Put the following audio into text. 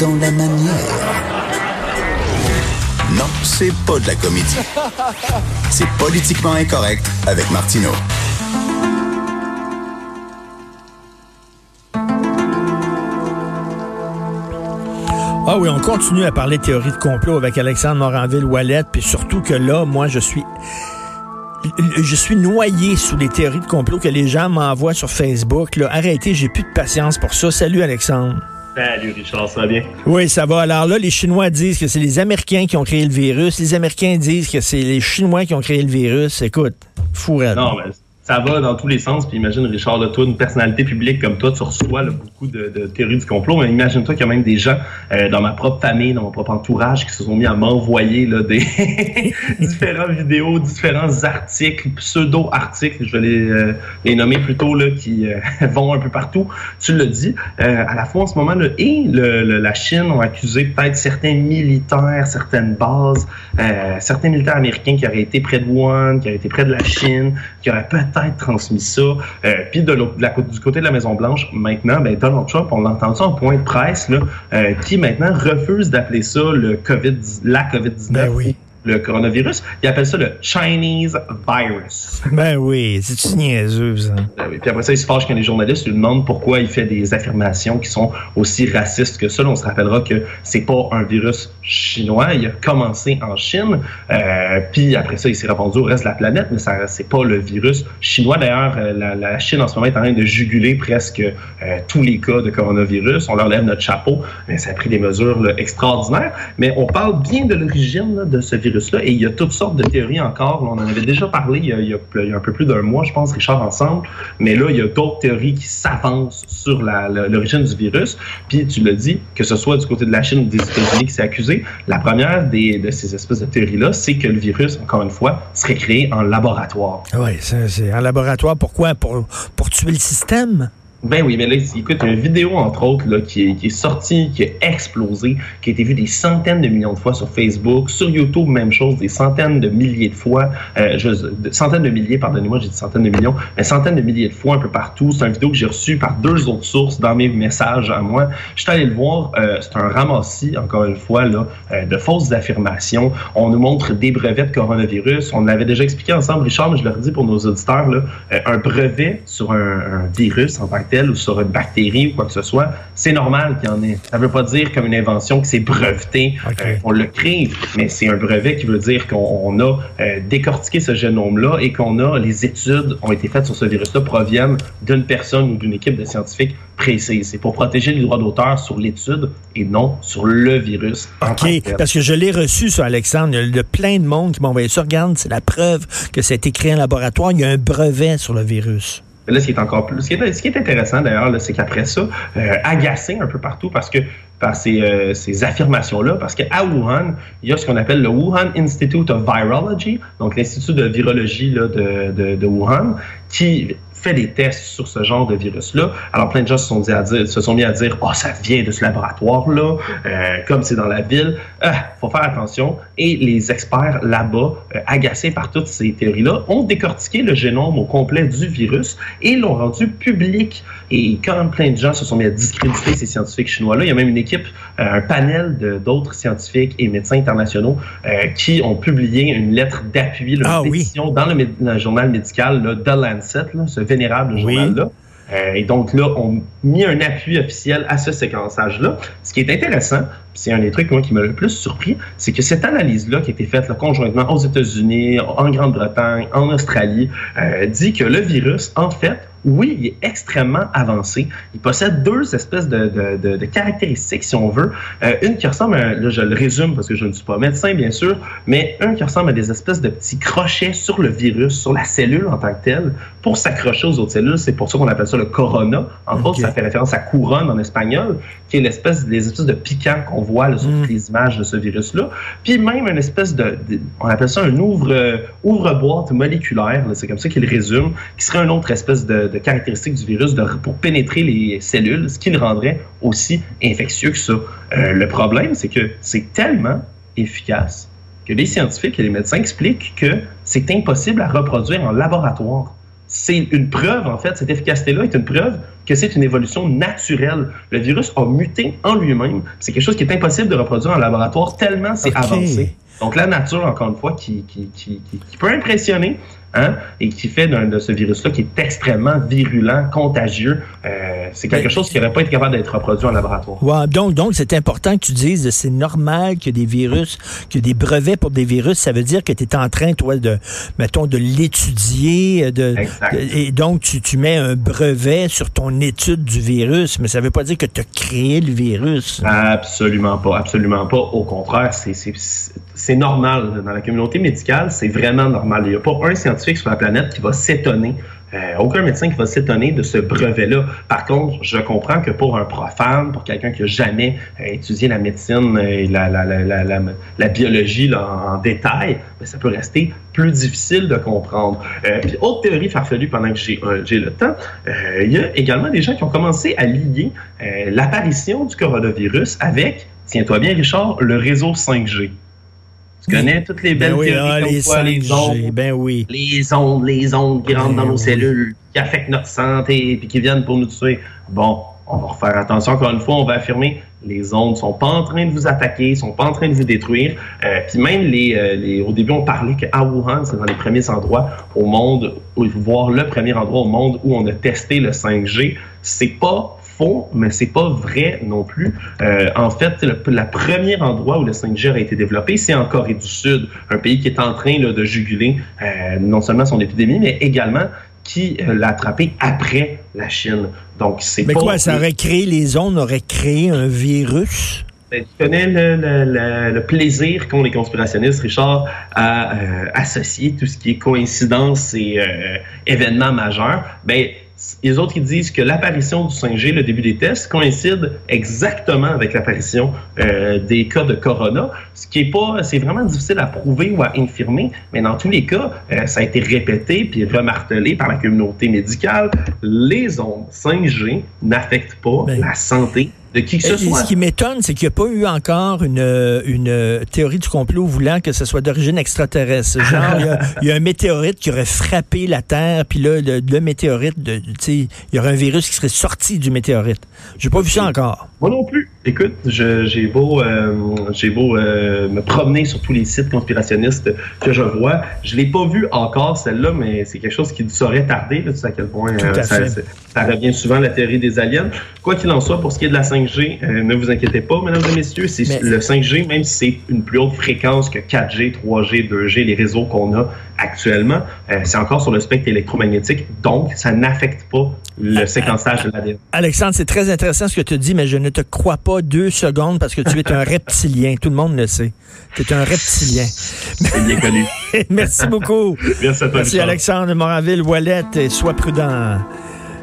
Dans la manière. Non, c'est pas de la comédie. C'est politiquement incorrect avec Martineau. Ah oui, on continue à parler théorie de complot avec Alexandre Moranville-Wallet, puis surtout que là, moi, je suis je suis noyé sous les théories de complot que les gens m'envoient sur Facebook. Là. Arrêtez, j'ai plus de patience pour ça. Salut Alexandre. Salut Richard, ça va bien? Oui, ça va. Alors là, les Chinois disent que c'est les Américains qui ont créé le virus. Les Américains disent que c'est les Chinois qui ont créé le virus. Écoute, fou Non, mais ça va dans tous les sens. Puis imagine, Richard, là, une personnalité publique comme toi, tu reçois beaucoup de, théories du complot. Mais imagine-toi qu'il y a même des gens euh, dans ma propre famille, dans mon propre entourage, qui se sont mis à m'envoyer des différentes vidéos, différents articles, pseudo-articles, je vais les, euh, les nommer plutôt, là, qui euh, vont un peu partout. Tu le dis. à la fois en ce moment, là, et le, la Chine ont accusé peut-être certains militaires, certaines bases, certains militaires américains qui auraient été près de Wuhan, qui auraient été près de la Chine, qui auraient peut-être transmis ça. Euh, puis de, la, du côté de la Maison-Blanche, maintenant, ben, Donald Trump, on entend ça en point de presse, là, euh, qui maintenant refuse d'appeler ça le COVID, la COVID-19. Ben oui le coronavirus. Ils appellent ça le Chinese virus. Ben oui, c'est niaiseux, ça? Ben oui. Puis après ça, il se fâche quand les journalistes lui demandent pourquoi il fait des affirmations qui sont aussi racistes que ça. on se rappellera que c'est pas un virus chinois. Il a commencé en Chine. Euh, puis après ça, il s'est répondu au reste de la planète, mais ça c'est pas le virus chinois. D'ailleurs, euh, la, Chine en ce moment est en train de juguler presque euh, tous les cas de coronavirus. On leur lève notre chapeau, mais ça a pris des mesures extraordinaires. Mais on parle bien de l'origine de ce virus et il y a toutes sortes de théories encore. on en avait déjà parlé il y a, un peu plus d'un mois, je pense, Richard, ensemble. Mais là, il y a d'autres théories qui s'avancent sur l'origine du virus. Puis tu l'as dit, que ce soit du côté de la Chine ou des États-Unis qui s'est accusé, la première des, de ces espèces de théories-là, c'est que le virus, encore une fois, serait créé en laboratoire. Oui, c'est en laboratoire. Pourquoi? Pour, pour tuer le système? Ben oui, mais là, écoute, une vidéo, entre autres, là, qui, est, qui est sortie, qui a explosé, qui a été vue des centaines de millions de fois sur Facebook, sur YouTube, même chose, des centaines de milliers de fois, euh, je, centaines de milliers, pardonnez-moi, j'ai dit centaines de millions, mais centaines de milliers de fois un peu partout. C'est une vidéo que j'ai reçue par deux autres sources dans mes messages à moi. Je suis allé le voir, euh, c'est un ramassis, encore une fois, là, euh, de fausses affirmations. On nous montre des brevets de coronavirus. On l'avait déjà expliqué ensemble, Richard, mais je le redis pour nos auditeurs, là, euh, un brevet sur un, un virus en tant que ou sur une bactérie ou quoi que ce soit, c'est normal qu'il y en ait. Ça ne veut pas dire comme une invention que c'est breveté, euh, on le crée, mais c'est un brevet qui veut dire qu'on a euh, décortiqué ce génome-là et qu'on a, les études ont été faites sur ce virus-là proviennent d'une personne ou d'une équipe de scientifiques précise. C'est pour protéger les droits d'auteur sur l'étude et non sur le virus. OK, parce que je l'ai reçu, sur Alexandre. Il y a plein de monde qui m'ont envoyé ça. Regarde, c'est la preuve que été créé en laboratoire. Il y a un brevet sur le virus. Là, ce qui est encore plus. Ce qui est, intéressant d'ailleurs, c'est qu'après ça, euh, agacé un peu partout parce que par ces, euh, ces affirmations-là, parce qu'à Wuhan, il y a ce qu'on appelle le Wuhan Institute of Virology, donc l'Institut de virologie là, de, de, de Wuhan, qui fait des tests sur ce genre de virus-là. Alors, plein de gens se sont, à dire, se sont mis à dire Oh, ça vient de ce laboratoire-là, euh, comme c'est dans la ville. Il ah, faut faire attention. Et les experts là-bas, euh, agacés par toutes ces théories-là, ont décortiqué le génome au complet du virus et l'ont rendu public. Et quand plein de gens se sont mis à discréditer ces scientifiques chinois-là, il y a même une équipe, euh, un panel d'autres scientifiques et médecins internationaux qui ont publié une lettre d'appui, ah, dans le, journal médical là, The Lancet, là, ce vénérable journal-là. Euh, et donc là, on mis un appui officiel à ce séquençage-là. Ce qui est intéressant, c'est un des trucs moi, qui m'a le plus surpris, c'est que cette analyse-là qui a été faite conjointement aux États-Unis, en Grande-Bretagne, en Australie, euh, dit que le virus, en fait, oui, il est extrêmement avancé. Il possède deux espèces de, de, de, caractéristiques, si on veut. Euh, une qui ressemble, à, là je le résume parce que je ne suis pas médecin, bien sûr, mais un qui ressemble à des espèces de petits crochets sur le virus, sur la cellule en tant que telle, pour s'accrocher aux autres cellules. C'est pour ça qu'on appelle ça le corona. En okay. ça fait référence à couronne en espagnol, qui est l'espèce, les espèces de piquants qu'on voit là, sur mm. les images de ce virus-là. Puis même une espèce de, on appelle ça un ouvre, ouvre-boîte moléculaire, c'est comme ça qu'il résume, qui serait une autre espèce de de caractéristiques du virus pour pénétrer les cellules, ce qui le rendrait aussi infectieux que ça. Euh, le problème, c'est que c'est tellement efficace que les scientifiques et les médecins expliquent que c'est impossible à reproduire en laboratoire. C'est une preuve, en fait, cette efficacité-là est une preuve que c'est une évolution naturelle. Le virus a muté en lui-même. C'est quelque chose qui est impossible de reproduire en laboratoire tellement c'est avancé. Donc la nature, encore une fois, qui, qui, qui, qui peut impressionner, Hein, et qui fait de ce virus-là qui est extrêmement virulent, contagieux. Euh, c'est quelque chose qui n'aurait pas été capable d'être reproduit en laboratoire. Donc, donc c'est important que tu dises c'est normal qu'il y ait des virus, qu'il y ait des brevets pour des virus. Ça veut dire que tu es en train, toi, de, mettons, de l'étudier. De, et donc, tu, tu mets un brevet sur ton étude du virus, mais ça ne veut pas dire que tu as créé le virus. Absolument pas, absolument pas. Au contraire, c'est normal. Dans la communauté médicale, c'est vraiment normal. Il n'y a pas un scientifique sur la planète qui va s'étonner euh, aucun médecin qui va s'étonner de ce brevet-là. Par contre, je comprends que pour un profane, pour quelqu'un qui n'a jamais euh, étudié la médecine et la, biologie en, détail, ben, ça peut rester plus difficile de comprendre. Euh, autre théorie farfelue pendant que j'ai le temps, il y a également des gens qui ont commencé à lier l'apparition du coronavirus avec, tiens-toi bien Richard, le réseau 5G. Tu connais toutes les belles ben oui, théories ah, les, quoi, les ondes, ben oui. les ondes, les ondes qui rentrent dans ben nos cellules, qui affectent notre santé, puis qui viennent pour nous tuer. Bon, on va refaire attention. Encore une fois, on va affirmer les ondes sont pas en train de vous attaquer, sont pas en train de vous détruire. Euh, puis même les, euh, les, au début, on parlait qu'à Wuhan, c'est dans les premiers endroits au monde, où, voir le premier endroit au monde où on a testé le 5G. C'est pas faux, mais c'est pas vrai non plus. Euh, en fait, le, premier endroit où le 5G a été développé, c'est en Corée du Sud, un pays qui est en train là, de juguler euh, non seulement son épidémie, mais également qui euh, l'a attrapé après la Chine. Donc, c'est Mais quoi, ça aurait créé, les ondes aurait créé un virus? Ben, tu connais le, le, le plaisir qu'ont les conspirationnistes, Richard, à euh, associer tout ce qui est coïncidence et euh, événements majeurs. Ben, les autres, ils disent que l'apparition du 5G, le début des tests, coïncide exactement avec l'apparition euh, des cas de corona, ce qui est pas, c'est vraiment difficile à prouver ou à infirmer, mais dans tous les cas, euh, ça a été répété puis remartelé par la communauté médicale. Les ondes 5G n'affectent pas ben, la santé de qui que ce soit. Ce qui m'étonne, c'est qu'il n'y a pas eu encore une, une théorie du complot voulant que ce soit d'origine extraterrestre. Genre, il y, a un météorite qui aurait frappé la Terre, puis là, le, météorite, de, il y aurait un virus qui serait sorti du météorite. J'ai pas vu ça encore. Moi non plus. Écoute, j'ai beau, euh, j'ai beau euh, me promener sur tous les sites conspirationnistes que je vois. Je l'ai pas vu encore, celle-là, mais c'est quelque chose qui saurait tarder. Là, tu sais à quel point euh, ça, ça, revient souvent, la théorie des aliens. Quoi qu'il en soit, pour ce qui est de la 5G, ne vous inquiétez pas, mesdames et messieurs. C'est le 5G, même si c'est une plus haute fréquence que 4G, 3G, 2G, les réseaux qu'on a actuellement, c'est encore sur le spectre électromagnétique. Donc, ça n'affecte pas le séquençage de l'ADN. Alexandre, c'est très intéressant ce que tu dis, mais je ne te crois pas deux secondes parce que tu es un reptilien. Tout le monde le sait. Tu es un reptilien. C'est bien connu. Merci beaucoup. Merci à toi. Merci Alexandre Moraville, Wallet, et sois prudent.